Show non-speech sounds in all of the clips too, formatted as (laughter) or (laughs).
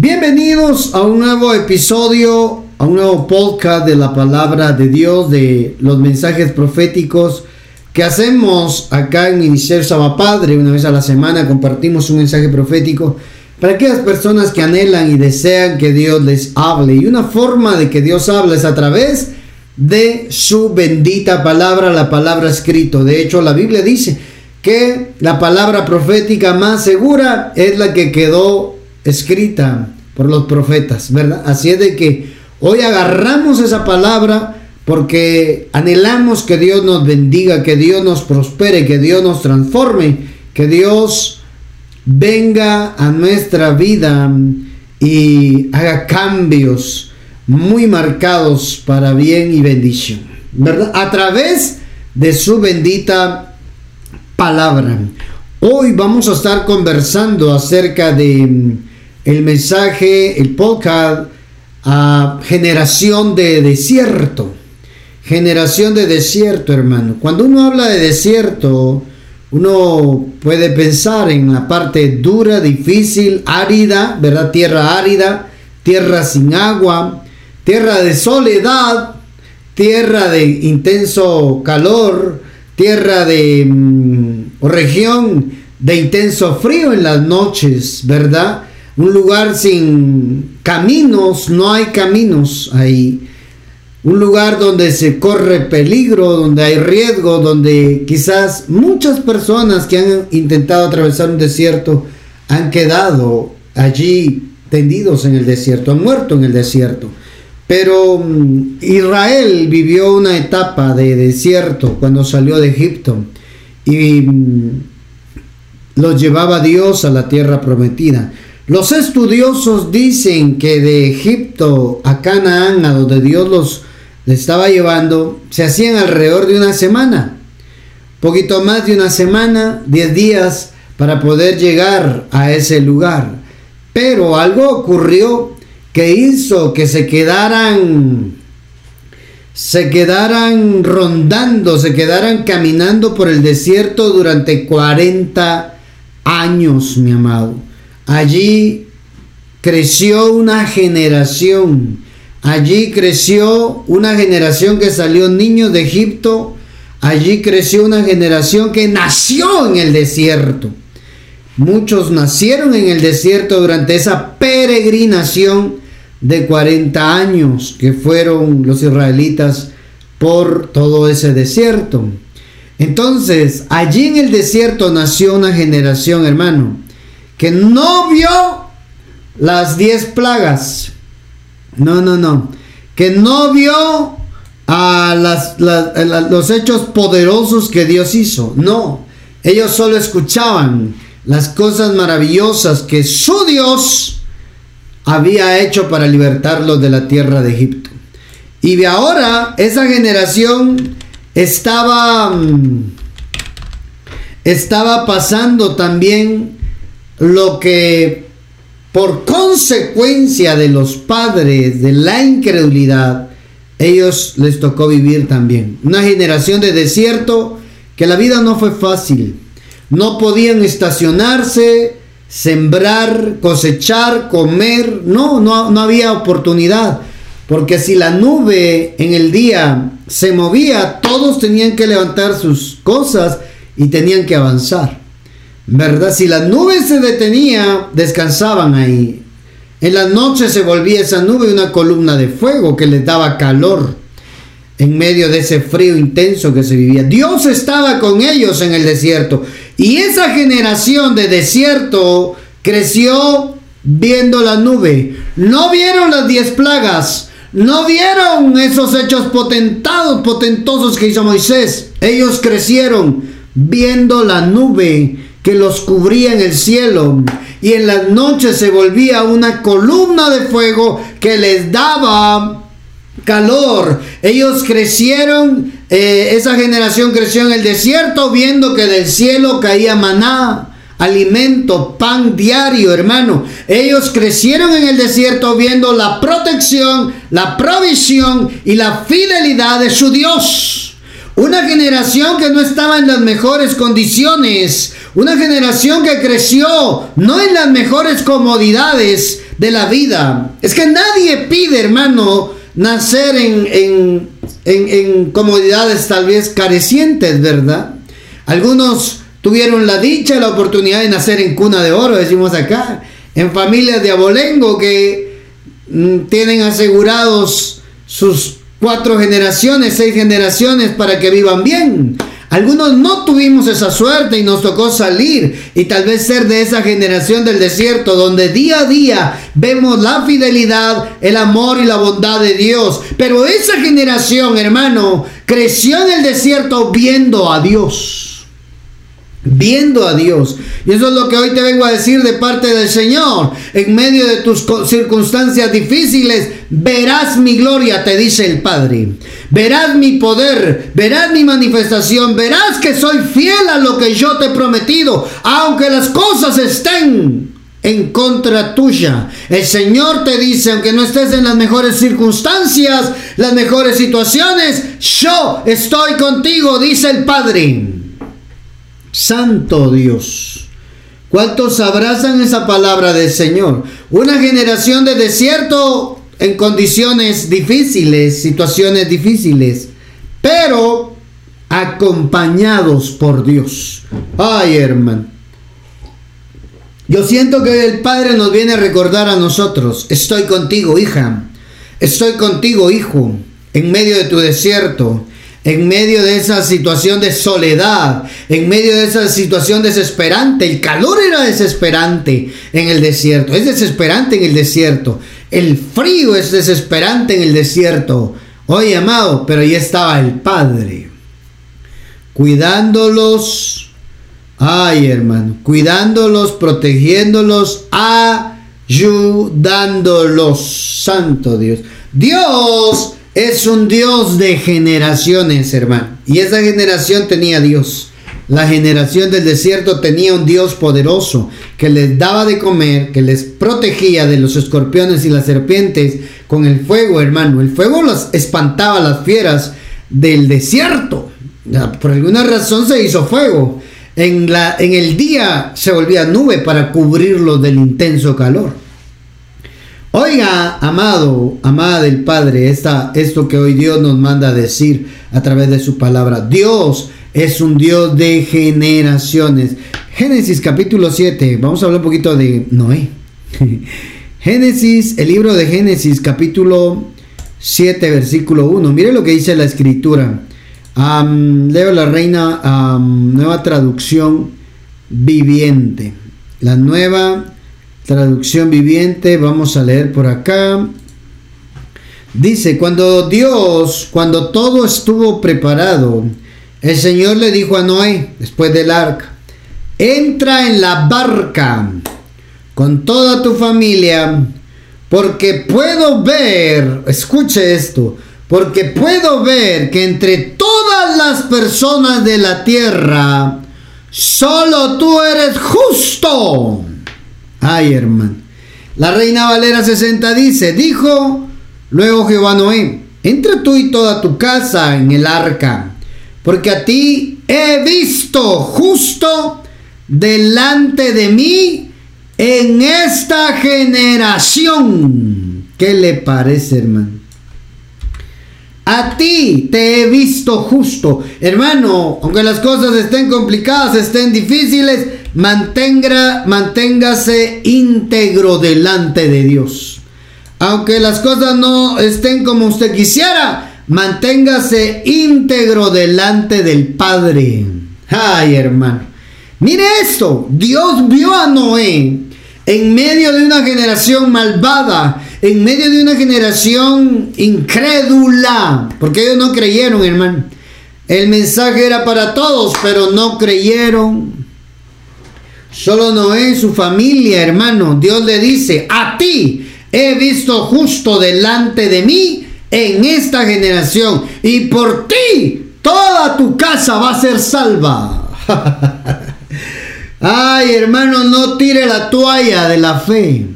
Bienvenidos a un nuevo episodio, a un nuevo podcast de la palabra de Dios, de los mensajes proféticos que hacemos acá en Ministerio Saba Padre. Una vez a la semana compartimos un mensaje profético para aquellas personas que anhelan y desean que Dios les hable. Y una forma de que Dios hable es a través de su bendita palabra, la palabra escrito. De hecho, la Biblia dice que la palabra profética más segura es la que quedó escrita por los profetas, ¿verdad? Así es de que hoy agarramos esa palabra porque anhelamos que Dios nos bendiga, que Dios nos prospere, que Dios nos transforme, que Dios venga a nuestra vida y haga cambios muy marcados para bien y bendición, ¿verdad? A través de su bendita palabra. Hoy vamos a estar conversando acerca de el mensaje, el podcast a generación de desierto. Generación de desierto, hermano. Cuando uno habla de desierto, uno puede pensar en la parte dura, difícil, árida, ¿verdad? Tierra árida, tierra sin agua, tierra de soledad, tierra de intenso calor, tierra de mm, o región de intenso frío en las noches, ¿verdad? Un lugar sin caminos, no hay caminos ahí. Un lugar donde se corre peligro, donde hay riesgo, donde quizás muchas personas que han intentado atravesar un desierto han quedado allí tendidos en el desierto, han muerto en el desierto. Pero mm, Israel vivió una etapa de desierto cuando salió de Egipto y mm, los llevaba Dios a la tierra prometida. Los estudiosos dicen que de Egipto a Canaán, a donde Dios los estaba llevando, se hacían alrededor de una semana, poquito más de una semana, diez días para poder llegar a ese lugar. Pero algo ocurrió que hizo que se quedaran se quedaran rondando, se quedaran caminando por el desierto durante 40 años, mi amado. Allí creció una generación. Allí creció una generación que salió niños de Egipto. Allí creció una generación que nació en el desierto. Muchos nacieron en el desierto durante esa peregrinación de 40 años que fueron los israelitas por todo ese desierto. Entonces, allí en el desierto nació una generación, hermano, que no vio las diez plagas. No, no, no. Que no vio a los hechos poderosos que Dios hizo. No. Ellos solo escuchaban las cosas maravillosas que su Dios había hecho para libertarlos de la tierra de Egipto. Y de ahora esa generación estaba mm, estaba pasando también lo que por consecuencia de los padres de la incredulidad, ellos les tocó vivir también. Una generación de desierto que la vida no fue fácil. No podían estacionarse, sembrar, cosechar, comer. No, no, no había oportunidad. Porque si la nube en el día se movía, todos tenían que levantar sus cosas y tenían que avanzar. ¿Verdad? Si la nube se detenía, descansaban ahí. En la noche se volvía esa nube una columna de fuego que les daba calor en medio de ese frío intenso que se vivía. Dios estaba con ellos en el desierto. Y esa generación de desierto creció viendo la nube. No vieron las diez plagas. No vieron esos hechos potentados, potentosos que hizo Moisés. Ellos crecieron viendo la nube que los cubría en el cielo y en las noches se volvía una columna de fuego que les daba calor. Ellos crecieron, eh, esa generación creció en el desierto viendo que del cielo caía maná. Alimento, pan diario, hermano. Ellos crecieron en el desierto viendo la protección, la provisión y la fidelidad de su Dios. Una generación que no estaba en las mejores condiciones. Una generación que creció no en las mejores comodidades, de la vida. Es que nadie pide, hermano, nacer en, en comodidades tal vez carecientes, ¿verdad? Algunos tuvieron la dicha, la oportunidad de nacer en cuna de oro, decimos acá, en familias de abolengo que mm, tienen asegurados sus cuatro generaciones, seis generaciones para que vivan bien. Algunos no tuvimos esa suerte y nos tocó salir y tal vez ser de esa generación del desierto donde día a día vemos la fidelidad, el amor y la bondad de Dios. Pero esa generación, hermano, creció en el desierto viendo a Dios viendo a Dios. Y eso es lo que hoy te vengo a decir de parte del Señor. En medio de tus circunstancias difíciles, verás mi gloria, te dice el Padre. Verás mi poder, verás mi manifestación, verás que soy fiel a lo que yo te he prometido, aunque las cosas estén en contra tuya. El Señor te dice, aunque no estés en las mejores circunstancias, las mejores situaciones, yo estoy contigo, dice el Padre. Santo Dios. ¿Cuántos abrazan esa palabra del Señor? Una generación de desierto en condiciones difíciles, situaciones difíciles, pero acompañados por Dios. Ay, hermano. Yo siento que el Padre nos viene a recordar a nosotros, estoy contigo, hija, estoy contigo, hijo, en medio de tu desierto, en medio de esa situación de soledad, en medio de esa situación desesperante. El calor era desesperante en el desierto, es desesperante en el desierto. El frío es desesperante en el desierto. Oye, amado, pero ahí estaba el Padre, cuidándolos. Ay, hermano, cuidándolos, protegiéndolos, ayudándolos. Santo Dios. Dios es un Dios de generaciones, hermano. Y esa generación tenía Dios. La generación del desierto tenía un Dios poderoso que les daba de comer, que les protegía de los escorpiones y las serpientes con el fuego, hermano. El fuego los espantaba a las fieras del desierto. Por alguna razón se hizo fuego. En, la, en el día se volvía nube para cubrirlo del intenso calor. Oiga, amado, amada del Padre, esta, esto que hoy Dios nos manda a decir a través de su palabra. Dios es un Dios de generaciones. Génesis capítulo 7, vamos a hablar un poquito de Noé. (laughs) Génesis, el libro de Génesis capítulo 7, versículo 1. Mire lo que dice la escritura. leo la reina nueva traducción viviente. La nueva traducción viviente, vamos a leer por acá. Dice, cuando Dios, cuando todo estuvo preparado, el Señor le dijo a Noé, después del arca, entra en la barca con toda tu familia, porque puedo ver, escuche esto, porque puedo ver que entre todas las personas de la tierra, solo tú eres justo Ay, hermano. La reina Valera 60 dice, dijo luego Jehová Noé, entra tú y toda tu casa en el arca, porque a ti he visto justo delante de mí en esta generación. ¿Qué le parece, hermano? A ti te he visto justo. Hermano, aunque las cosas estén complicadas, estén difíciles, mantenga, manténgase íntegro delante de Dios. Aunque las cosas no estén como usted quisiera, manténgase íntegro delante del Padre. Ay, hermano. Mire esto, Dios vio a Noé en medio de una generación malvada, en medio de una generación incrédula, porque ellos no creyeron, hermano. El mensaje era para todos, pero no creyeron. Solo Noé y su familia, hermano. Dios le dice, a ti he visto justo delante de mí en esta generación. Y por ti toda tu casa va a ser salva. (laughs) Ay, hermano, no tire la toalla de la fe.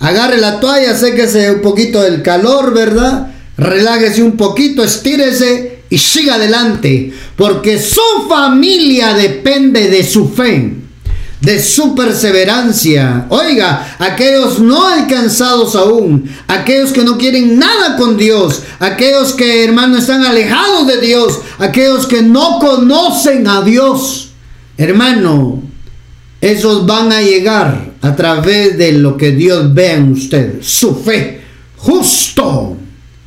Agarre la toalla, séquese un poquito del calor, ¿verdad? Relájese un poquito, estírese y siga adelante. Porque su familia depende de su fe. De su perseverancia. Oiga, aquellos no alcanzados aún, aquellos que no quieren nada con Dios, aquellos que, hermano, están alejados de Dios, aquellos que no conocen a Dios. Hermano, esos van a llegar a través de lo que Dios ve en usted, su fe, justo.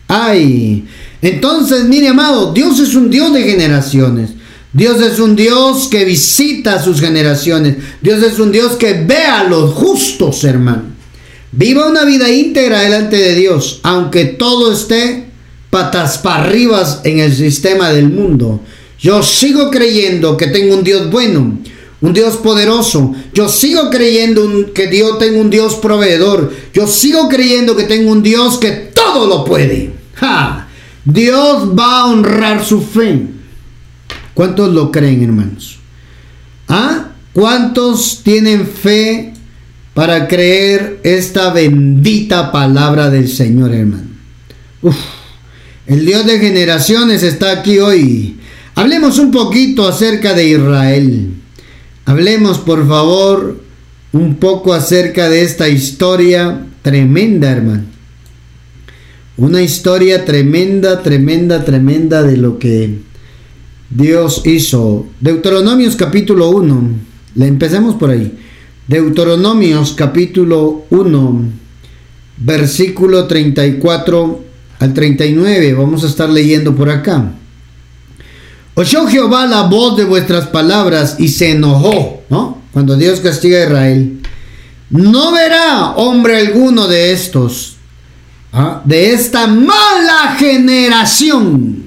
Ay, entonces, mire, amado, Dios es un Dios de generaciones. Dios es un Dios que visita a sus generaciones. Dios es un Dios que ve a los justos, hermano. Viva una vida íntegra delante de Dios, aunque todo esté patas para arriba en el sistema del mundo. Yo sigo creyendo que tengo un Dios bueno, un Dios poderoso. Yo sigo creyendo que Dios tengo un Dios proveedor. Yo sigo creyendo que tengo un Dios que todo lo puede. Dios va a honrar su fe. ¿Cuántos lo creen, hermanos? ¿Ah? ¿Cuántos tienen fe para creer esta bendita palabra del Señor, hermano? el Dios de generaciones está aquí hoy. Hablemos un poquito acerca de Israel. Hablemos, por favor, un poco acerca de esta historia tremenda, hermano. Una historia tremenda, tremenda, tremenda de lo que Dios hizo. Deuteronomios capítulo 1. Le empecemos por ahí. Deuteronomios capítulo 1, versículo 34 al 39. Vamos a estar leyendo por acá. Oyó Jehová la voz de vuestras palabras y se enojó, ¿no? Cuando Dios castiga a Israel. No verá hombre alguno de estos, ¿ah? de esta mala generación.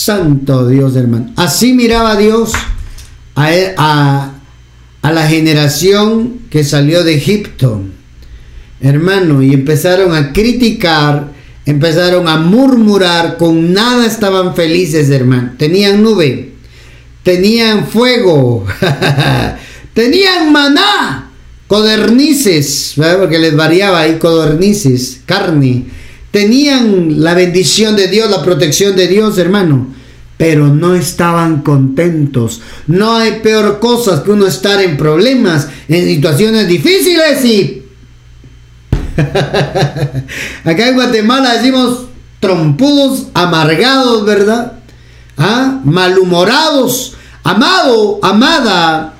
Santo Dios, hermano. Así miraba Dios a, a, la generación que salió de Egipto, hermano, y empezaron a criticar empezaron a murmurar, con nada estaban felices, hermano. Tenían nube, tenían fuego, (laughs) tenían maná, codornices, porque les variaba ahí codornices, carne. Tenían la bendición de Dios, la protección de Dios, hermano. Pero no estaban contentos. No hay peor cosa que uno estar en problemas, en situaciones difíciles y (laughs) Acá en Guatemala decimos trompudos, amargados, ¿verdad? ¿Ah? Malhumorados. Amado, amada,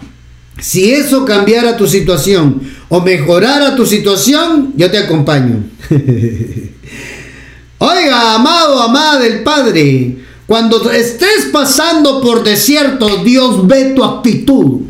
si eso cambiara tu situación o mejorara tu situación, yo te acompaño. (laughs) Oiga, amado, amada del Padre, cuando estés pasando por desierto, Dios ve tu actitud.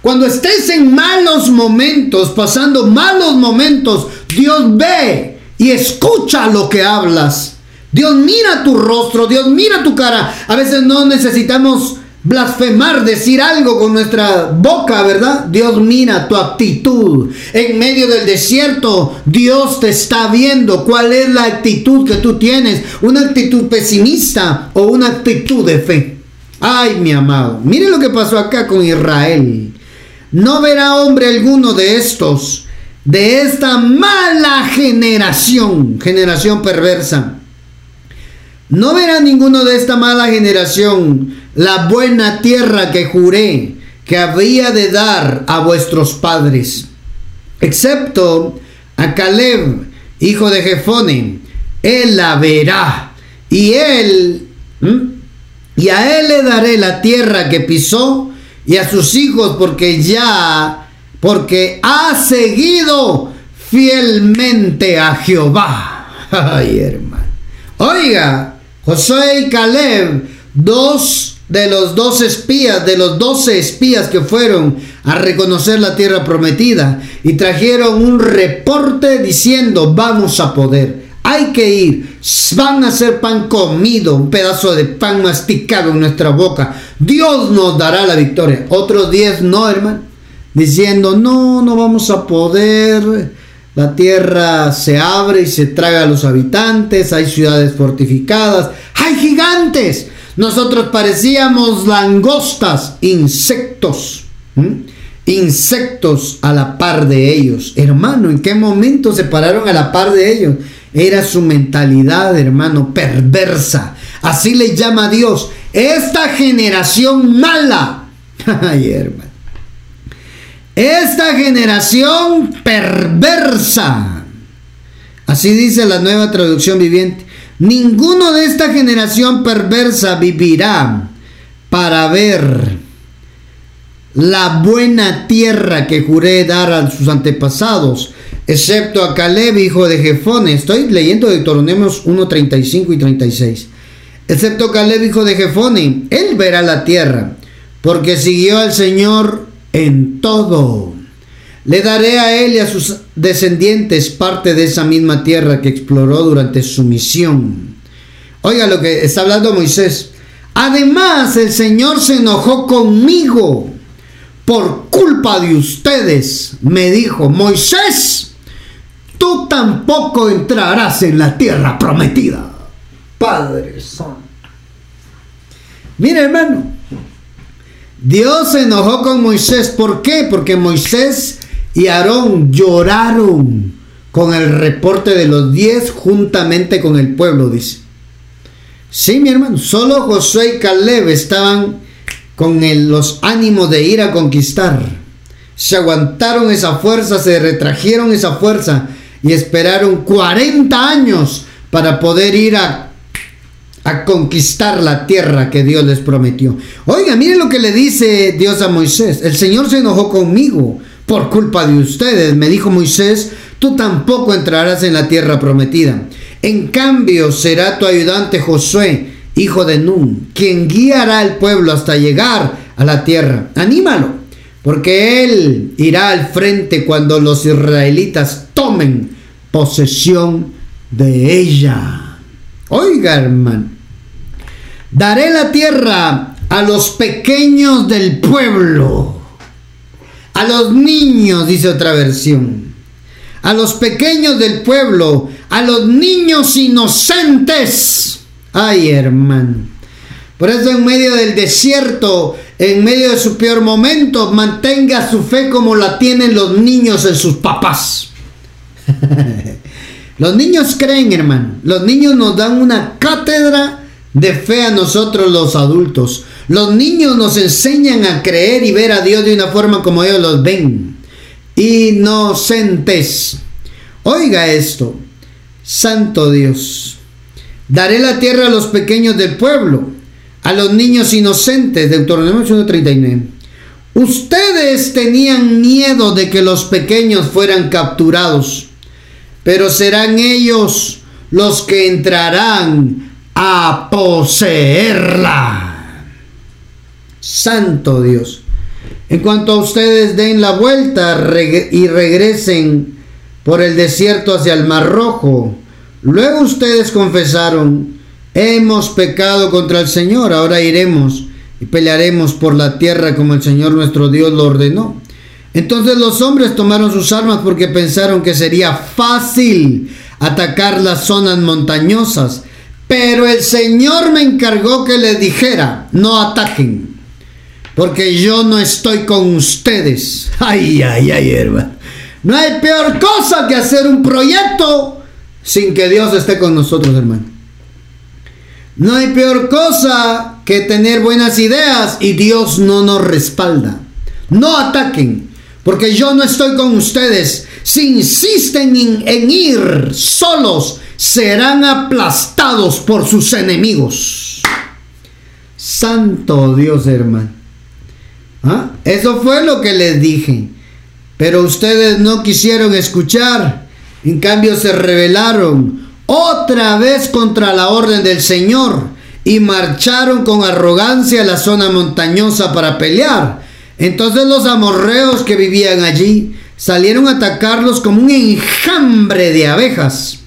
Cuando estés en malos momentos, pasando malos momentos, Dios ve y escucha lo que hablas. Dios mira tu rostro, Dios mira tu cara. A veces no necesitamos blasfemar, decir algo con nuestra boca, ¿verdad? Dios mira tu actitud. En medio del desierto, Dios te está viendo cuál es la actitud que tú tienes. Una actitud pesimista o una actitud de fe. Ay, mi amado, mire lo que pasó acá con Israel. No verá hombre alguno de estos, de esta mala generación, generación perversa. No verá ninguno de esta mala generación la buena tierra que juré que había de dar a vuestros padres, excepto a Caleb, hijo de Jefone. Él la verá y él, y a él le daré la tierra que pisó y a sus hijos porque ya, porque ha seguido fielmente a Jehová. (laughs) Ay, hermano. Oiga, Josué y Caleb, dos de los dos espías, de los doce espías que fueron a reconocer la tierra prometida y trajeron un reporte diciendo, vamos a poder. Hay que ir. Van a ser pan comido, un pedazo de pan masticado en nuestra boca. Dios nos dará la victoria. Otros diez no, hermano. Diciendo, no, no vamos a poder. La tierra se abre y se traga a los habitantes. Hay ciudades fortificadas. Hay gigantes. Nosotros parecíamos langostas, insectos. Insectos a la par de ellos. Hermano, ¿en qué momento se pararon a la par de ellos? Era su mentalidad, hermano, perversa. Así le llama a Dios. Esta generación mala. (laughs) Ay, hermano. esta generación perversa. Así dice la nueva traducción viviente. Ninguno de esta generación perversa vivirá para ver la buena tierra que juré dar a sus antepasados, excepto a Caleb, hijo de Jefone. Estoy leyendo Deuteronomios 1, 35 y 36. Excepto Caleb, hijo de Jefone, él verá la tierra, porque siguió al Señor en todo. Le daré a él y a sus descendientes parte de esa misma tierra que exploró durante su misión. Oiga lo que está hablando Moisés. Además, el Señor se enojó conmigo por culpa de ustedes. Me dijo, Moisés, tú tampoco entrarás en la tierra prometida. Padre Santo. Mira, hermano, Dios se enojó con Moisés. ¿Por qué? Porque Moisés y Aarón lloraron con el reporte de los diez juntamente con el pueblo, dice. Sí, mi hermano, solo Josué y Caleb estaban con los ánimos de ir a conquistar. Se aguantaron esa fuerza, se retrajeron esa fuerza y esperaron 40 años para poder ir a, a conquistar la tierra que Dios les prometió. Oiga, miren lo que le dice Dios a Moisés. El Señor se enojó conmigo por culpa de ustedes. Me dijo Moisés, tú tampoco entrarás en la tierra prometida. En cambio, será tu ayudante Josué, hijo de Nun, quien guiará al pueblo hasta llegar a la tierra. Anímalo, porque él irá al frente cuando los israelitas tomen posesión de ella. Oiga, hermano, daré la tierra a los pequeños del pueblo a los niños, dice otra versión, a los pequeños del pueblo, a los niños inocentes. Ay, hermano. Por eso en medio del desierto, en medio de su peor momento, mantenga su fe como la tienen los niños en sus papás. (laughs) los niños creen, hermano. Los niños nos dan una cátedra de fe a nosotros los adultos. Los niños nos enseñan a creer y ver a Dios de una forma como ellos los ven. Inocentes. Oiga esto. Santo Dios. Daré la tierra a los pequeños del pueblo, a los niños inocentes. Deuteronomio 1.39. Ustedes tenían miedo de que los pequeños fueran capturados, pero serán ellos los que entrarán a poseerla. Santo Dios. En cuanto a ustedes den la vuelta y regresen por el desierto hacia el Mar Rojo, luego ustedes confesaron, hemos pecado contra el Señor, ahora iremos y pelearemos por la tierra como el Señor nuestro Dios lo ordenó. Entonces los hombres tomaron sus armas porque pensaron que sería fácil atacar las zonas montañosas, pero el Señor me encargó que les dijera, no ataquen porque yo no estoy con ustedes. Ay, ay, ay, hermano. No hay peor cosa que hacer un proyecto sin que Dios esté con nosotros, hermano. No hay peor cosa que tener buenas ideas y Dios no nos respalda. No ataquen, porque yo no estoy con ustedes. Si insisten en, ir solos, serán aplastados por sus enemigos. Santo Dios, hermano. ¿Ah? Eso fue lo que les dije. Pero ustedes no quisieron escuchar. En cambio se rebelaron otra vez contra la orden del Señor y marcharon con arrogancia a la zona montañosa para pelear. Entonces los amorreos que vivían allí salieron a atacarlos como un enjambre de abejas.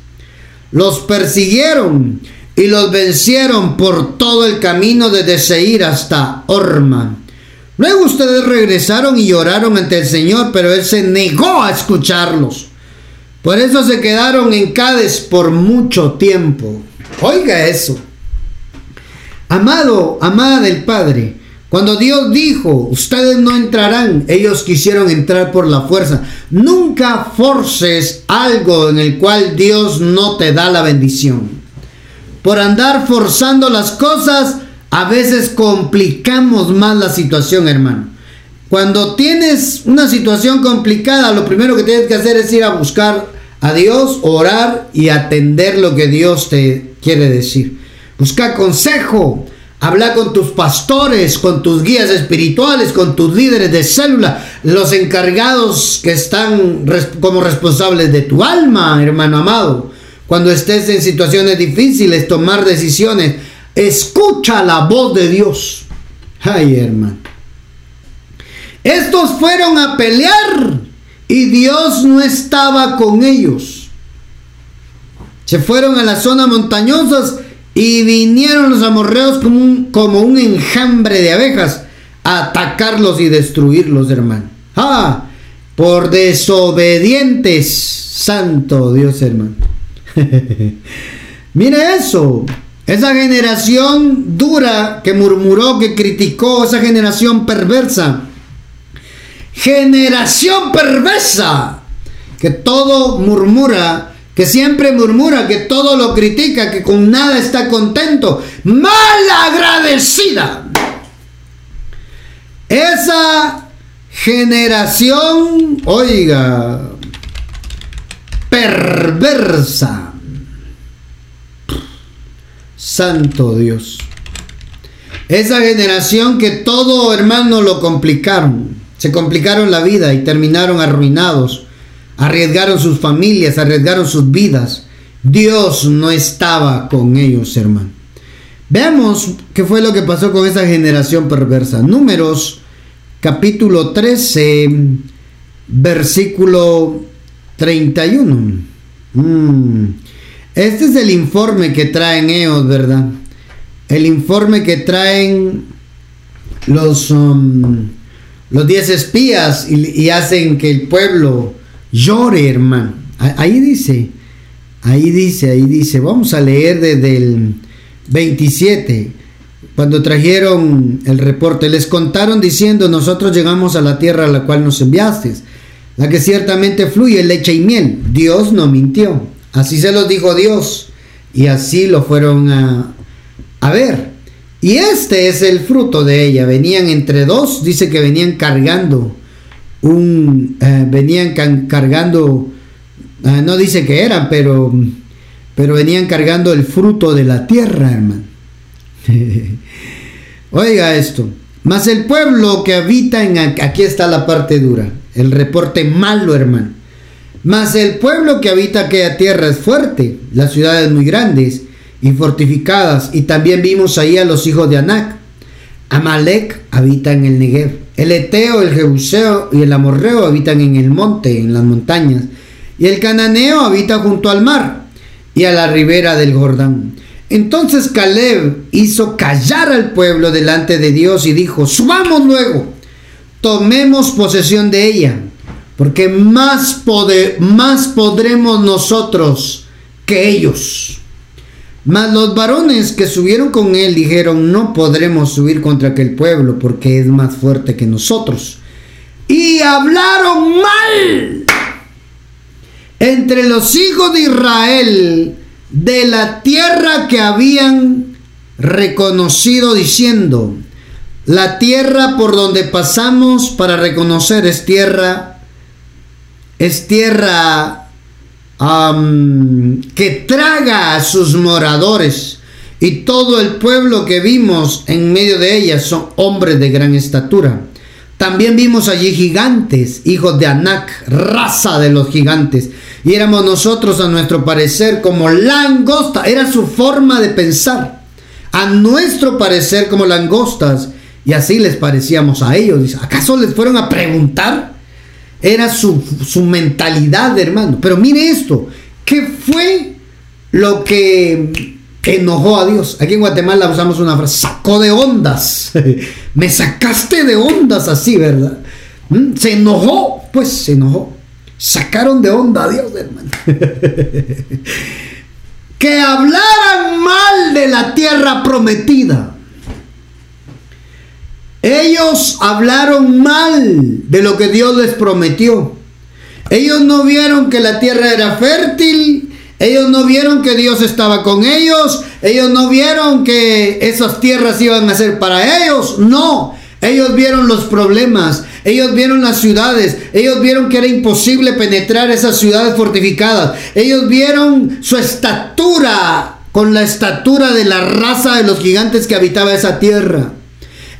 Los persiguieron y los vencieron por todo el camino desde Seir hasta Orma. Luego ustedes regresaron y lloraron ante el Señor, pero Él se negó a escucharlos. Por eso se quedaron en Cádiz por mucho tiempo. Oiga eso. Amado, amada del Padre, cuando Dios dijo, ustedes no entrarán, ellos quisieron entrar por la fuerza. Nunca forces algo en el cual Dios no te da la bendición. Por andar forzando las cosas, a veces complicamos más la situación, hermano. Cuando tienes una situación complicada, lo primero que tienes que hacer es ir a buscar a Dios, orar y atender lo que Dios te quiere decir. Busca consejo, habla con tus pastores, con tus guías espirituales, con tus líderes de célula, los encargados que están como responsables de tu alma, hermano amado. Cuando estés en situaciones difíciles, tomar decisiones, escucha la voz de Dios. Ay, hermano. Estos fueron a pelear y Dios no estaba con ellos. Se fueron a las zonas montañosas y vinieron los amorreos como un, como un enjambre de abejas a atacarlos y destruirlos, hermano. Ah, por desobedientes, santo Dios, hermano. (laughs) Mire eso. Esa generación dura que murmuró, que criticó, esa generación perversa generación perversa, que todo murmura, que siempre murmura, que todo lo critica, que con nada está contento, mal agradecida. Esa generación, oiga, perversa. Santo Dios. Esa generación que todo hermano lo complicaron se complicaron la vida y terminaron arruinados. Arriesgaron sus familias, arriesgaron sus vidas. Dios no estaba con ellos, hermano. Veamos qué fue lo que pasó con esa generación perversa. Números capítulo 13, versículo 31. Mm. Este es el informe que traen ellos, ¿verdad? El informe que traen los... Um, los diez espías y, hacen que el pueblo llore, hermano. Ahí dice, ahí dice, ahí dice, vamos a leer desde el 27, cuando trajeron el reporte, les contaron diciendo, nosotros llegamos a la tierra a la cual nos enviaste, la que ciertamente fluye leche y miel. Dios no mintió, así se los dijo Dios, y así lo fueron a, a ver. Y este es el fruto de ella. Venían entre dos, dice que venían cargando un, eh, venían cargando, eh, no dice que eran, pero, pero venían cargando el fruto de la tierra, hermano. (laughs) Oiga esto. Mas el pueblo que habita en, aquí está la parte dura, el reporte malo, hermano. Mas el pueblo que habita aquella tierra es fuerte, las ciudades muy grandes y fortificadas. Y también vimos ahí a los hijos de Anac. Amalek habita en el Negev. El Eteo, el Jebuseo y el Amorreo habitan en el monte, en las montañas. Y el Cananeo habita junto al mar y a la ribera del Jordán. Entonces Caleb hizo callar al pueblo delante de Dios y dijo, subamos luego, tomemos posesión de ella, porque más, más podremos nosotros que ellos. Mas los varones que subieron con él dijeron, no podremos subir contra aquel pueblo porque es más fuerte que nosotros. Y hablaron mal entre los hijos de Israel de la tierra que habían reconocido diciendo, la tierra por donde pasamos para reconocer es tierra, es tierra que traga a sus moradores. Y todo el pueblo que vimos en medio de ella son hombres de gran estatura. También vimos allí gigantes, hijos de Anac, raza de los gigantes. Y éramos nosotros, a nuestro parecer, como langosta. Era su forma de pensar. A nuestro parecer, como langostas. Y así les parecíamos a ellos. ¿Acaso les fueron a preguntar? Era su, mentalidad, hermano. Pero mire esto, ¿qué fue lo que enojó a Dios? Aquí en Guatemala usamos una frase, sacó de ondas. (laughs) Me sacaste de ondas así, ¿verdad? ¿Mm? Se enojó, pues se enojó. Sacaron de onda a Dios, hermano. (laughs) que hablaran mal de la tierra prometida. Ellos hablaron mal de lo que Dios les prometió. Ellos no vieron que la tierra era fértil. Ellos no vieron que Dios estaba con ellos. Ellos no vieron que esas tierras iban a ser para ellos. No. Ellos vieron los problemas. ellos vieron las ciudades, ellos vieron que era imposible penetrar esas ciudades fortificadas, ellos vieron su estatura con la estatura de la raza de los gigantes que habitaba esa tierra.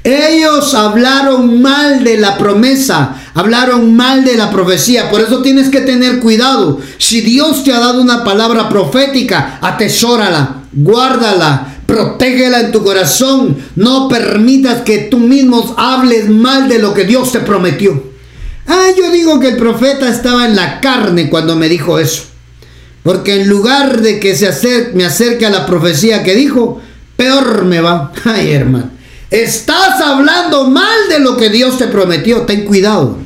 Ellos hablaron mal de la promesa, hablaron mal de la profecía. Por eso tienes que tener cuidado. Si Dios te ha dado una palabra profética, atesórala, guárdala, protégela en tu corazón. No permitas que tú mismo hables mal de lo que Dios te prometió. Ah, yo digo que el profeta estaba en la carne cuando me dijo eso. Porque en lugar de que se me acerque a la profecía que dijo, peor me va. (laughs) Ay, hermano. Estás hablando mal de lo que Dios te prometió. Ten cuidado.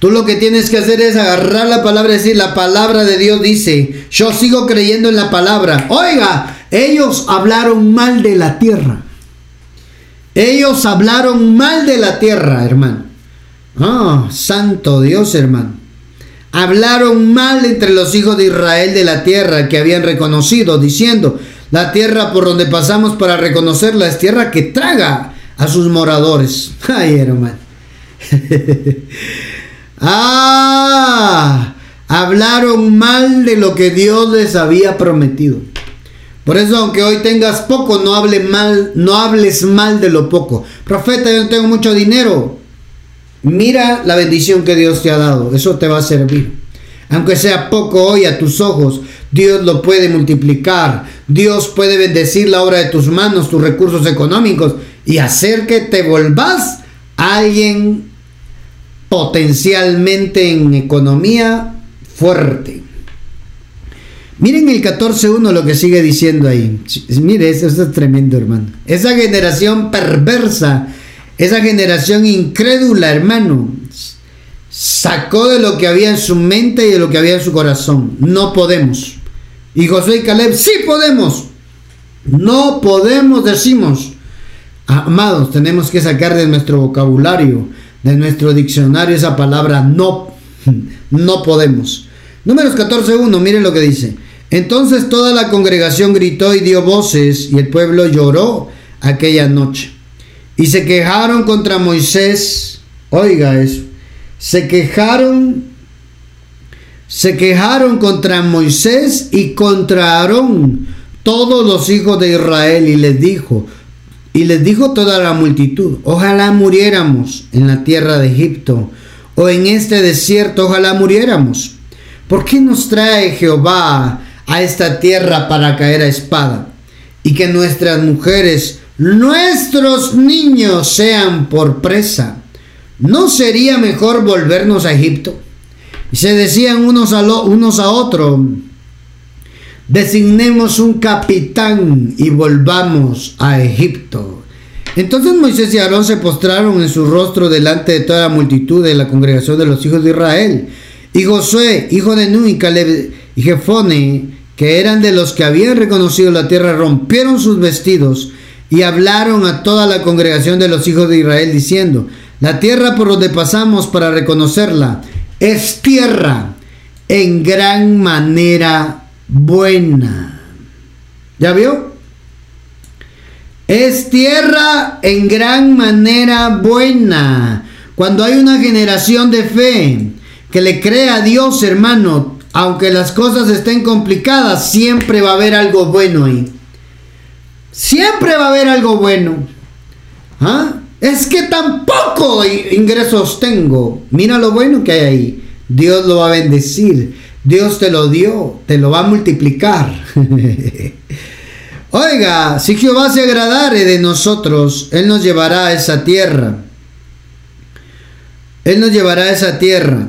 Tú lo que tienes que hacer es agarrar la palabra y decir, la palabra de Dios dice, yo sigo creyendo en la palabra. Oiga, ellos hablaron mal de la tierra. Ellos hablaron mal de la tierra, hermano. Ah, santo Dios, hermano. Hablaron mal entre los hijos de Israel de la tierra que habían reconocido, diciendo, la tierra por donde pasamos para reconocerla es tierra que traga a sus moradores. (laughs) Ay, hermano. (laughs) ah, hablaron mal de lo que Dios les había prometido. Por eso, aunque hoy tengas poco, no hables mal, no hables mal de lo poco. Profeta, yo no tengo mucho dinero. Mira la bendición que Dios te ha dado. Eso te va a servir. Aunque sea poco hoy a tus ojos, Dios lo puede multiplicar. Dios puede bendecir la obra de tus manos, tus recursos económicos y hacer que te volvás alguien potencialmente en economía fuerte. Miren el 14.1 lo que sigue diciendo ahí. Mire, eso, eso es tremendo, hermano. Esa generación perversa, esa generación incrédula, hermano, sacó de lo que había en su mente y de lo que había en su corazón. No podemos. Y José y Caleb, sí podemos. No podemos, decimos. Amados, tenemos que sacar de nuestro vocabulario, de nuestro diccionario esa palabra no. (laughs) No podemos. Números 14.1, miren lo que dice. Entonces toda la congregación gritó y dio voces y el pueblo lloró aquella noche. Y se quejaron contra Moisés. Oiga eso. Se quejaron se quejaron contra Moisés y contra Aarón todos los hijos de Israel y les dijo, y les dijo toda la multitud, ojalá muriéramos en la tierra de Egipto o en este desierto, ojalá muriéramos. ¿Por qué nos trae Jehová a esta tierra para caer a espada? Y que nuestras mujeres, nuestros niños sean por presa. ¿No sería mejor volvernos a Egipto? Y se decían unos a, unos a otros, designemos un capitán y volvamos a Egipto. Entonces Moisés y Aarón se postraron en su rostro delante de toda la multitud de la congregación de los hijos de Israel. Y Josué, hijo de Nun y Caleb y Jefone, que eran de los que habían reconocido la tierra, rompieron sus vestidos y hablaron a toda la congregación de los hijos de Israel diciendo, la tierra por donde pasamos para reconocerla es tierra en gran manera buena. ¿Ya vio? Es tierra en gran manera buena. Cuando hay una generación de fe que le cree a Dios, hermano, aunque las cosas estén complicadas, siempre va a haber algo bueno ahí. Siempre va a haber algo bueno. ¿Ah? Es que tampoco ingresos tengo. Mira lo bueno que hay ahí. Dios lo va a bendecir. Dios te lo dio, te lo va a multiplicar. (laughs) Oiga, si Jehová se agradare de nosotros, Él nos llevará a esa tierra. Él nos llevará a esa tierra.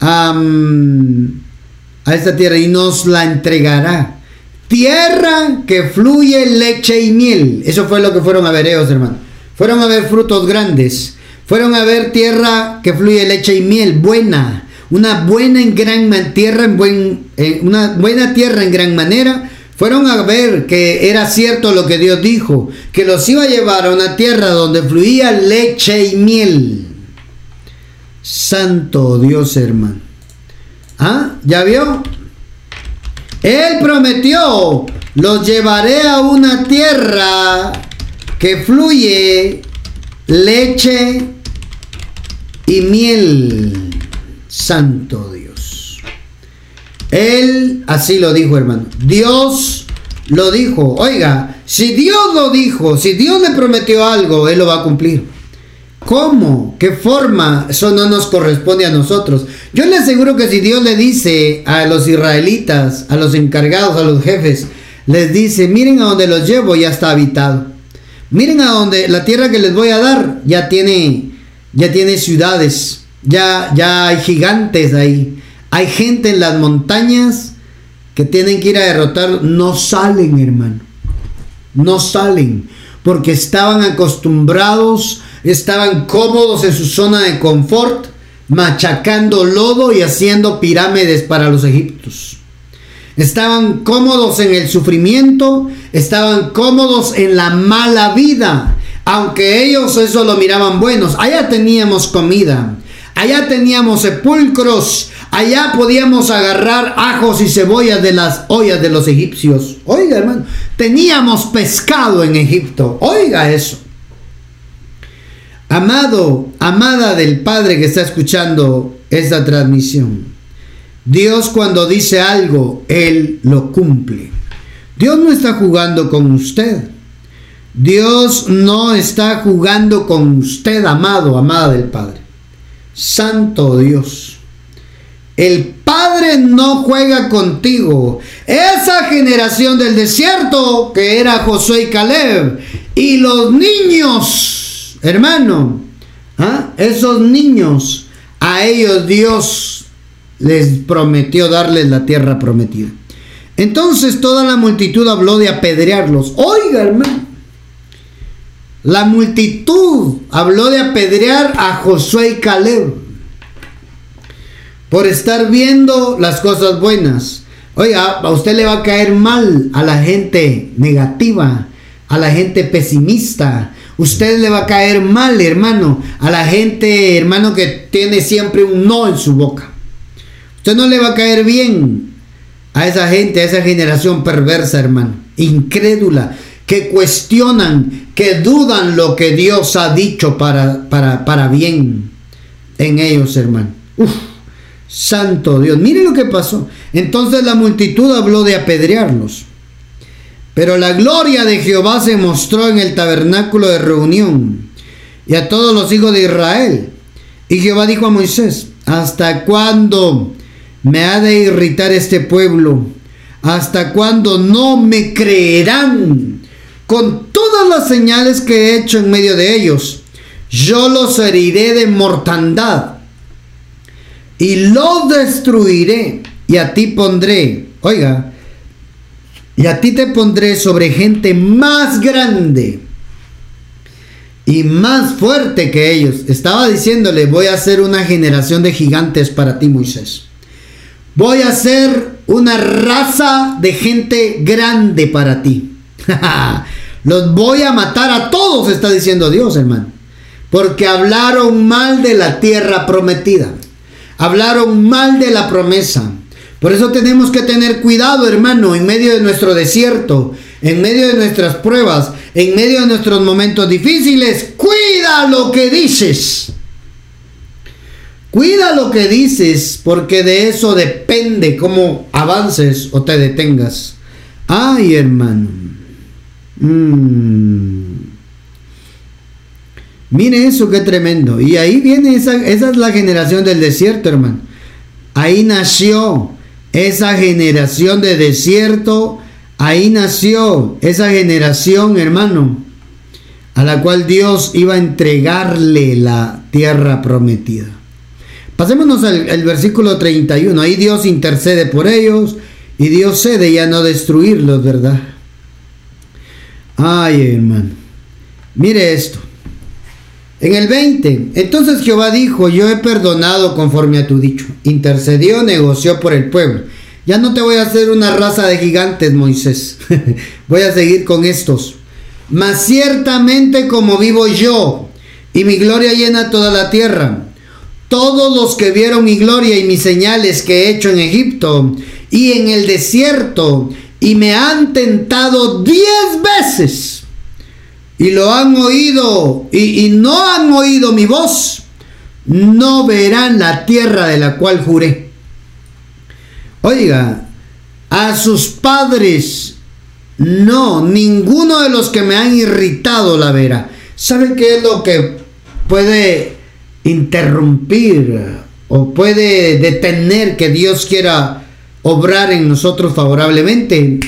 a esta tierra y nos la entregará. Tierra que fluye leche y miel. Eso fue lo que fueron a ver ellos, hermano. Fueron a ver frutos grandes. Fueron a ver tierra que fluye leche y miel, buena. Una buena en gran tierra, en buen, eh, una buena tierra en gran manera. Fueron a ver que era cierto lo que Dios dijo, que los iba a llevar a una tierra donde fluía leche y miel. Santo Dios, hermano. ¿Ah? ¿Ya vio? Él prometió, los llevaré a una tierra que fluye leche y miel. Santo Dios. Él así lo dijo, hermano. Dios lo dijo. Oiga, si Dios lo dijo, si Dios le prometió algo, Él lo va a cumplir. ¿Cómo? ¿Qué forma? Eso no nos corresponde a nosotros. Yo le aseguro que si Dios le dice a los israelitas, a los encargados, a los jefes, les dice, miren a donde los llevo, ya está habitado. Miren a donde la tierra que les voy a dar ya tiene, ya tiene ciudades, ya, ya hay gigantes ahí. Hay gente en las montañas que tienen que ir a derrotar. No salen, hermano. No salen porque estaban acostumbrados estaban cómodos en su zona de confort, machacando lodo y haciendo pirámides para los egipcios. Estaban cómodos en el sufrimiento, estaban cómodos en la mala vida, aunque ellos eso lo miraban buenos. Allá teníamos comida, allá teníamos sepulcros, allá podíamos agarrar ajos y cebollas de las ollas de los egipcios. Oiga, hermano, teníamos pescado en Egipto. Oiga eso. Amado, amada del Padre que está escuchando esta transmisión, Dios cuando dice algo, Él lo cumple. Dios no está jugando con usted. Dios no está jugando con usted, amado, amada del Padre. Santo Dios. El Padre no juega contigo. Esa generación del desierto que era Josué y Caleb y los niños Hermano, ¿ah? esos niños, a ellos Dios les prometió darles la tierra prometida. Entonces toda la multitud habló de apedrearlos. Oiga, hermano. La multitud habló de apedrear a Josué y Caleb por estar viendo las cosas buenas. Oiga, a usted le va a caer mal a la gente negativa, a la gente pesimista, Usted le va a caer mal, hermano, a la gente, hermano, que tiene siempre un no en su boca. Usted no le va a caer bien a esa gente, a esa generación perversa, hermano, incrédula, que cuestionan, que dudan lo que Dios ha dicho para, para, para bien en ellos, hermano. Uf, santo Dios, mire lo que pasó. Entonces la multitud habló de apedrearlos. Pero la gloria de Jehová se mostró en el tabernáculo de reunión y a todos los hijos de Israel. Y Jehová dijo a Moisés, ¿hasta cuándo me ha de irritar este pueblo? ¿Hasta cuándo no me creerán con todas las señales que he hecho en medio de ellos? Yo los heriré de mortandad y los destruiré y a ti pondré, oiga, y a ti te pondré sobre gente más grande y más fuerte que ellos. Estaba diciéndole, voy a hacer una generación de gigantes para ti, Moisés. Voy a hacer una raza de gente grande para ti. (laughs) Los voy a matar a todos, está diciendo Dios, hermano. Porque hablaron mal de la tierra prometida. Hablaron mal de la promesa. Por eso tenemos que tener cuidado, hermano, en medio de nuestro desierto, en medio de nuestras pruebas, en medio de nuestros momentos difíciles. Cuida lo que dices. Cuida lo que dices, porque de eso depende cómo avances o te detengas. Ay, hermano. Mm. Mire eso, qué tremendo. Y ahí viene esa, esa es la generación del desierto, hermano. Ahí nació esa generación de desierto, ahí nació esa generación, hermano, a la cual Dios iba a entregarle la tierra prometida. Pasémonos al, versículo 31. Ahí Dios intercede por ellos y Dios cede ya no destruirlos, ¿verdad? Ay, hermano. Mire esto. En el 20, entonces Jehová dijo, yo he perdonado conforme a tu dicho. Intercedió, negoció por el pueblo. Ya no te voy a hacer una raza de gigantes, Moisés. (laughs) voy a seguir con estos. Mas ciertamente como vivo yo, y mi gloria llena toda la tierra. Todos los que vieron mi gloria y mis señales que he hecho en Egipto y en el desierto, y me han tentado diez veces y lo han oído y, no han oído mi voz, no verán la tierra de la cual juré. Oiga, a sus padres, no, ninguno de los que me han irritado la verá. ¿Sabe qué es lo que puede interrumpir o puede detener que Dios quiera obrar en nosotros favorablemente?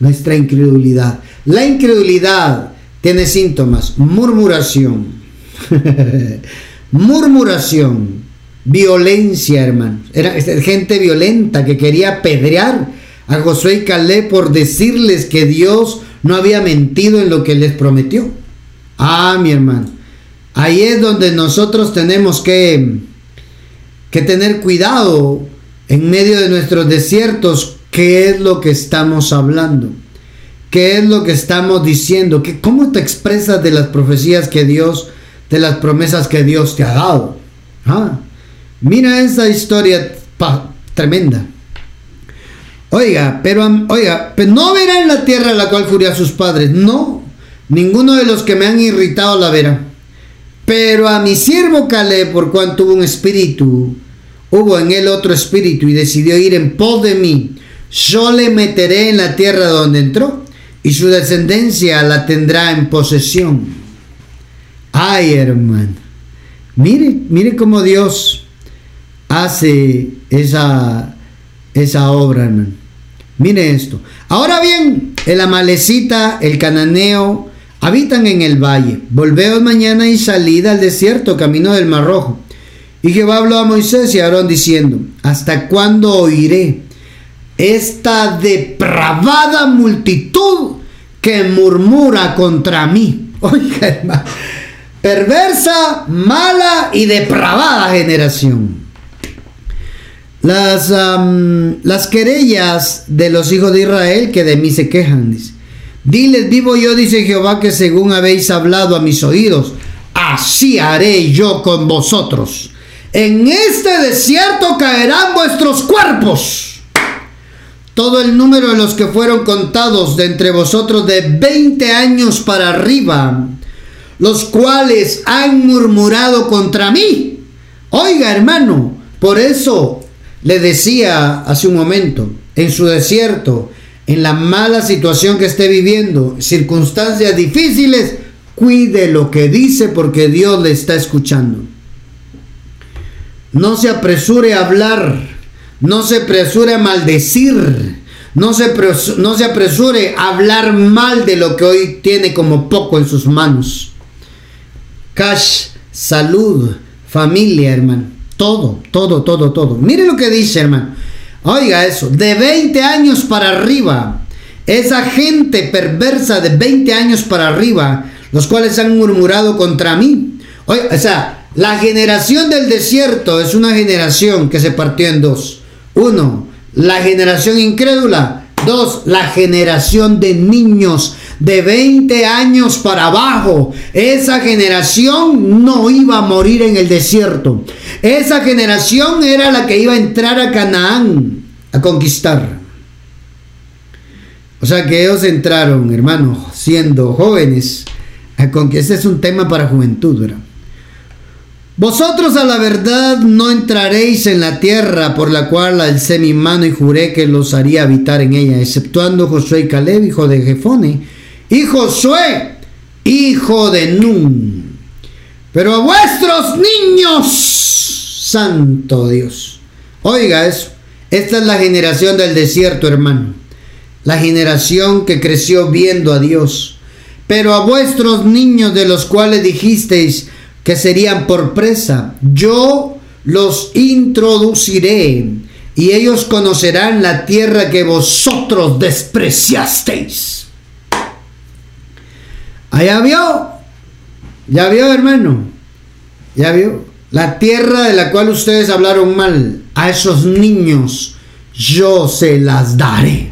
Nuestra incredulidad. La incredulidad tiene síntomas, murmuración, (laughs) murmuración, violencia, hermano. Era gente violenta que quería pedrear a Josué y Caleb por decirles que Dios no había mentido en lo que les prometió. Ah, mi hermano. Ahí es donde nosotros tenemos que, que tener cuidado en medio de nuestros desiertos, qué es lo que estamos hablando, qué es lo que estamos diciendo, ¿Qué, cómo te expresas de las profecías que Dios, de las promesas que Dios te ha dado. Ah, mira esa historia tremenda. Oiga, pero oiga, no verán la tierra la cual a sus padres, no, ninguno de los que me han irritado la verá. Pero a mi siervo Caleb, por cuanto hubo un espíritu, hubo en él otro espíritu y decidió ir en pos de mí, yo le meteré en la tierra donde entró y su descendencia la tendrá en posesión. Ay, hermano, mire, mire cómo Dios hace esa, esa obra, hermano. Mire esto. Ahora bien, el amalecita, el cananeo, habitan en el valle. Volveos mañana y salid al desierto, camino del Mar Rojo. Y Jehová habló a Moisés y a Aarón diciendo, ¿hasta cuándo oiré esta depravada multitud que murmura contra mí? (laughs) Oiga, hermano, perversa, mala y depravada generación. Las, las querellas de los hijos de Israel que de mí se quejan, dice. Diles, vivo yo, dice Jehová, que según habéis hablado a mis oídos, así haré yo con vosotros. En este desierto caerán vuestros cuerpos. Todo el número de los que fueron contados de entre vosotros de 20 años para arriba, los cuales han murmurado contra mí. Oiga, hermano, por eso le decía hace un momento, en su desierto, en la mala situación que esté viviendo, circunstancias difíciles, cuide lo que dice porque Dios le está escuchando. No se apresure a hablar, no se apresure a maldecir, no se, no se apresure a hablar mal de lo que hoy tiene como poco en sus manos. Cash, salud, familia, hermano. Todo, todo, todo, todo. Mire lo que dice, hermano. Oiga eso, de 20 años para arriba, esa gente perversa de 20 años para arriba, los cuales han murmurado contra mí. Oiga, o sea, la generación del desierto es una generación que se partió en dos. Uno, la generación incrédula. Dos, la generación de niños de 20 años para abajo. Esa generación no iba a morir en el desierto. Esa generación era la que iba a entrar a Canaán a conquistar. O sea que ellos entraron, hermano, siendo jóvenes, a conquistar. Este es un tema para juventud, ¿verdad? Vosotros a la verdad no entraréis en la tierra por la cual alcé mi mano y juré que los haría habitar en ella, exceptuando Josué y Caleb, hijo de Jefone, y Josué, hijo de Nun. Pero a vuestros niños, santo Dios. Oiga eso. Esta es la generación del desierto, hermano. La generación que creció viendo a Dios. Pero a vuestros niños de los cuales dijisteis que serían por presa, yo los introduciré y ellos conocerán la tierra que vosotros despreciasteis. Allá vio, ya vio hermano, ya vio. La tierra de la cual ustedes hablaron mal, a esos niños yo se las daré.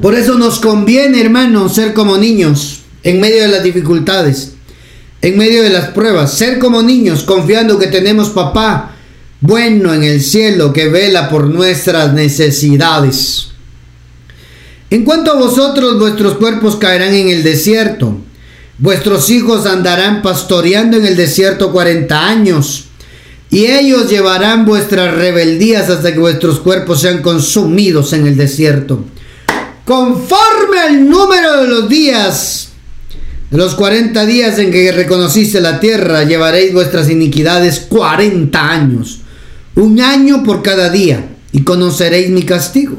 Por eso nos conviene, hermano, ser como niños en medio de las dificultades, en medio de las pruebas, ser como niños confiando que tenemos papá bueno en el cielo que vela por nuestras necesidades. En cuanto a vosotros, vuestros cuerpos caerán en el desierto. Vuestros hijos andarán pastoreando en el desierto cuarenta años. Y ellos llevarán vuestras rebeldías hasta que vuestros cuerpos sean consumidos en el desierto. Conforme al número de los días, de los cuarenta días en que reconociste la tierra, llevaréis vuestras iniquidades cuarenta años. Un año por cada día. Y conoceréis mi castigo.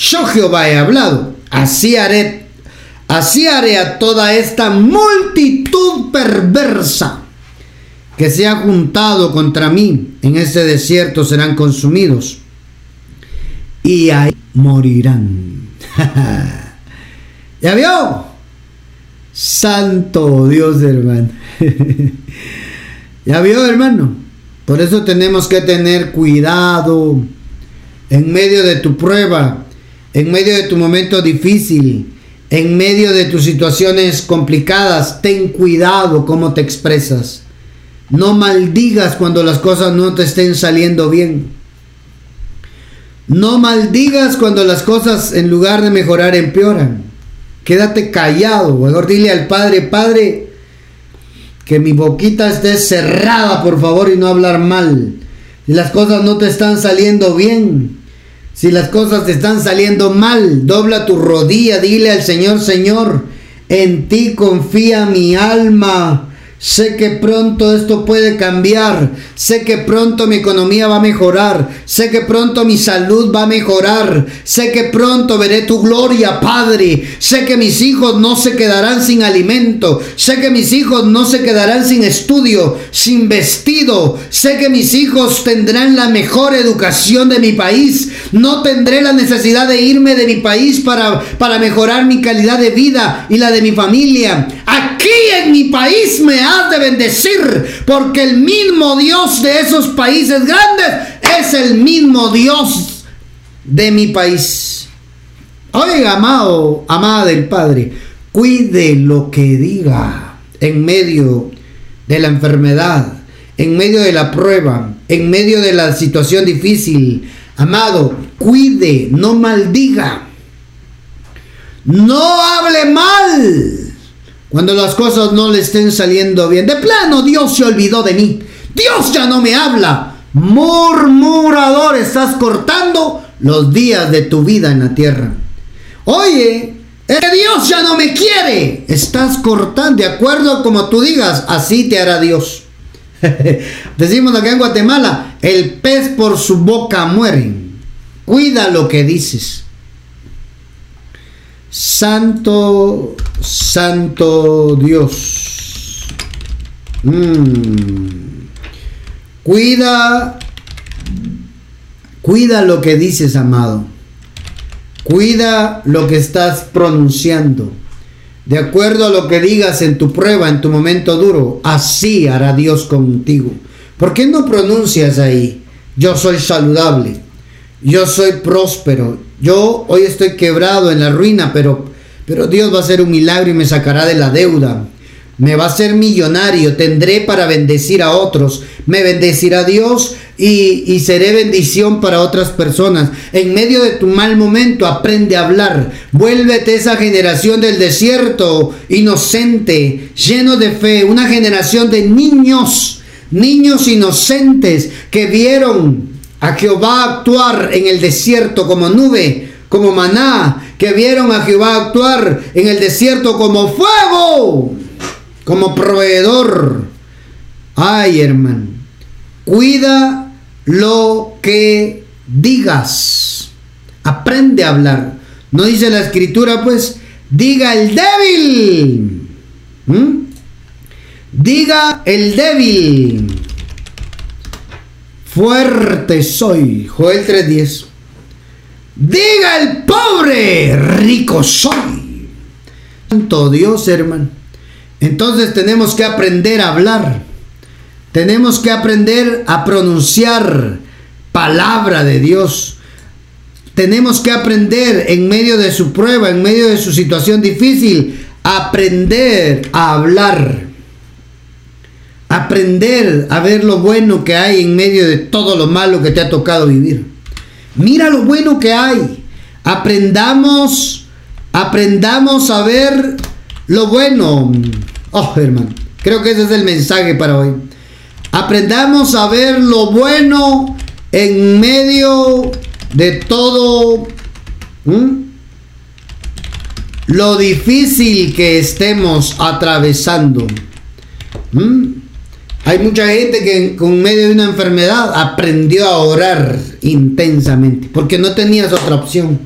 Yo Jehová he hablado. Así haré, así haré a toda esta multitud perversa que se ha juntado contra mí en este desierto serán consumidos y ahí morirán. (laughs) ¿Ya vio? Santo Dios, hermano. (laughs) ¿Ya vio, hermano? Por eso tenemos que tener cuidado en medio de tu prueba, en medio de tu momento difícil, en medio de tus situaciones complicadas. Ten cuidado cómo te expresas. No maldigas cuando las cosas no te estén saliendo bien. No maldigas cuando las cosas en lugar de mejorar empeoran. Quédate callado. Mejor dile al Padre, Padre, que mi boquita esté cerrada, por favor, y no hablar mal. Las cosas no te están saliendo bien, si las cosas te están saliendo mal, dobla tu rodilla, dile al Señor, Señor, en ti confía mi alma. Sé que pronto esto puede cambiar. Sé que pronto mi economía va a mejorar. Sé que pronto mi salud va a mejorar. Sé que pronto veré tu gloria, Padre. Sé que mis hijos no se quedarán sin alimento. Sé que mis hijos no se quedarán sin estudio, sin vestido. Sé que mis hijos tendrán la mejor educación de mi país. No tendré la necesidad de irme de mi país para, para mejorar mi calidad de vida y la de mi familia. Aquí en mi país me de bendecir, porque el mismo Dios de esos países grandes es el mismo Dios de mi país. Oiga, amado, amada del Padre, cuide lo que diga en medio de la enfermedad, en medio de la prueba, en medio de la situación difícil. Amado, cuide, no maldiga. No hable mal cuando las cosas no le estén saliendo bien. De plano, Dios se olvidó de mí. Dios ya no me habla. Murmurador, estás cortando los días de tu vida en la tierra. Oye, que Dios ya no me quiere. Estás cortando, de acuerdo a como tú digas, así te hará Dios. (laughs) Decimos acá en Guatemala, el pez por su boca muere. Cuida lo que dices. Santo, Santo Dios. Mm. Cuida, cuida lo que dices, amado. Cuida lo que estás pronunciando. De acuerdo a lo que digas en tu prueba, en tu momento duro, así hará Dios contigo. ¿Por qué no pronuncias ahí? Yo soy saludable. Yo soy próspero yo hoy estoy quebrado en la ruina, pero, pero Dios va a hacer un milagro y me sacará de la deuda. Me va a hacer millonario, tendré para bendecir a otros. Me bendecirá Dios y, y, seré bendición para otras personas. En medio de tu mal momento, aprende a hablar. Vuélvete esa generación del desierto, inocente, lleno de fe. Una generación de niños, niños inocentes que vieron a Jehová actuar en el desierto como nube, como maná, que vieron a Jehová actuar en el desierto como fuego, como proveedor. Ay, hermano, cuida lo que digas. Aprende a hablar. No dice la escritura, pues, diga el débil. ¿Mm? Diga el débil. Fuerte soy. Joel 3.10. Diga el pobre, rico soy. Santo Dios, hermano. Entonces tenemos que aprender a hablar. Tenemos que aprender a pronunciar palabra de Dios. Tenemos que aprender en medio de su prueba, en medio de su situación difícil, aprender a hablar aprender a ver lo bueno que hay en medio de todo lo malo que te ha tocado vivir. Mira lo bueno que hay. Aprendamos Aprendamos a ver lo bueno. Oh, hermano, creo que ese es el mensaje para hoy. Aprendamos a ver lo bueno en medio de todo lo difícil que estemos atravesando. Hay mucha gente que con medio de una enfermedad aprendió a orar intensamente porque no tenías otra opción.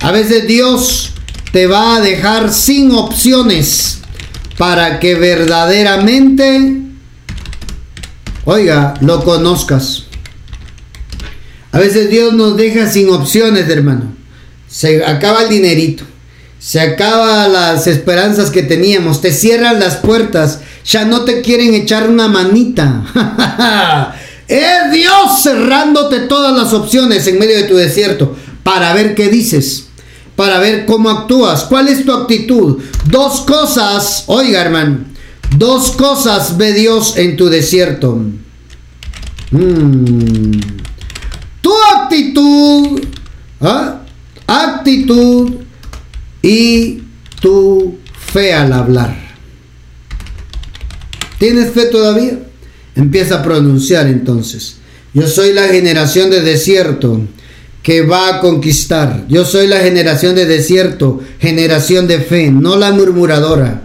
A veces Dios te va a dejar sin opciones para que verdaderamente, oiga, lo conozcas. A veces Dios nos deja sin opciones, hermano. Se acaba el dinerito. Se acaba las esperanzas que teníamos. Te cierran las puertas. Ya no te quieren echar una manita. (laughs) es Dios cerrándote todas las opciones en medio de tu desierto para ver qué dices. Para ver cómo actúas. ¿Cuál es tu actitud? Dos cosas. Oiga, hermano. Dos cosas ve Dios en tu desierto. Mm tu actitud, ¿ah? actitud y tu fe al hablar. ¿Tienes fe todavía? Empieza a pronunciar entonces. Yo soy la generación de desierto que va a conquistar. Yo soy la generación de desierto, generación de fe, no la murmuradora.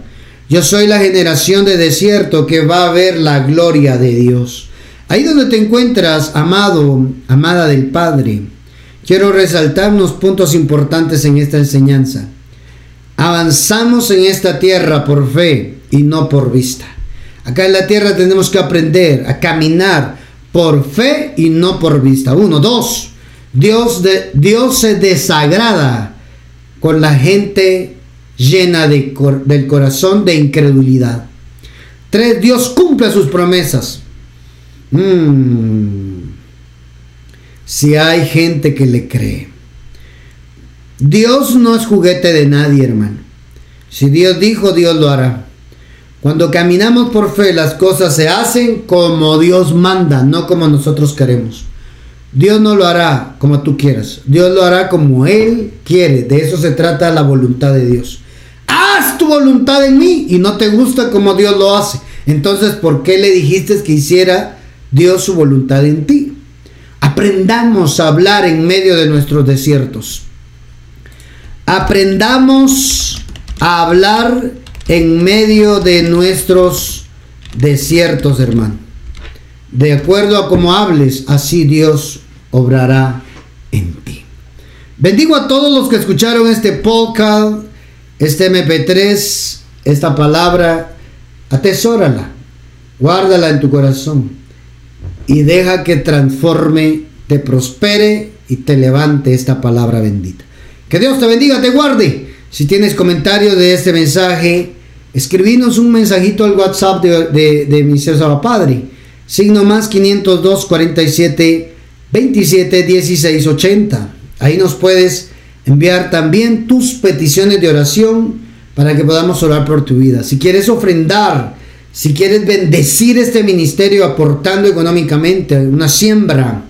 Yo soy la generación de desierto que va a ver la gloria de Dios. Ahí donde te encuentras, amado, amada del Padre, quiero resaltar unos puntos importantes en esta enseñanza. Avanzamos en esta tierra por fe y no por vista. Acá en la tierra tenemos que aprender a caminar por fe y no por vista. Uno, dos. Dios, de, Dios se desagrada con la gente llena de, del corazón de incredulidad. Tres, Dios cumple sus promesas. Mm. si hay gente que le cree. Dios no es juguete de nadie, hermano. Si Dios dijo, Dios lo hará. Cuando caminamos por fe, las cosas se hacen como Dios manda, no como nosotros queremos. Dios no lo hará como tú quieras. Dios lo hará como Él quiere. De eso se trata la voluntad de Dios. Haz tu voluntad en mí y no te gusta como Dios lo hace. Entonces, ¿por qué le dijiste que hiciera Dios su voluntad en ti. Aprendamos a hablar en medio de nuestros desiertos. Aprendamos a hablar en medio de nuestros desiertos, hermano. De acuerdo a cómo hables, así Dios obrará en ti. Bendigo a todos los que escucharon este podcast, este MP3, esta palabra. Atesórala, guárdala en tu corazón y deja que transforme, te prospere y te levante esta palabra bendita. Que Dios te bendiga, te guarde. Si tienes comentario de este mensaje, escribinos un mensajito al WhatsApp de, de, ser Padre. Signo más 502 47 27 16 80. Ahí nos puedes enviar también tus peticiones de oración para que podamos orar por tu vida. Si quieres ofrendar, si quieres bendecir este ministerio aportando económicamente una siembra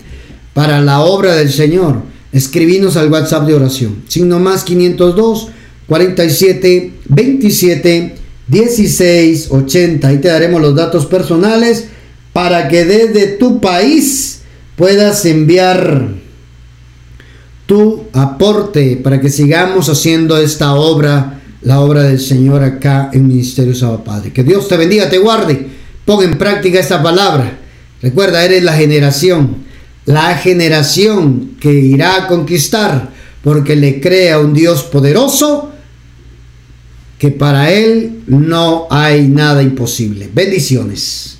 para la obra del Señor, escribinos al WhatsApp de oración. Signo más 502 47 27 16 80. Ahí te daremos los datos personales para que desde tu país puedas enviar tu aporte para que sigamos haciendo esta obra la obra del Señor acá en Ministerio Sábado Padre. Que Dios te bendiga, te guarde. Pon en práctica esta palabra. Recuerda, eres la generación, la generación que irá a conquistar porque le cree a un Dios poderoso que para él no hay nada imposible. Bendiciones.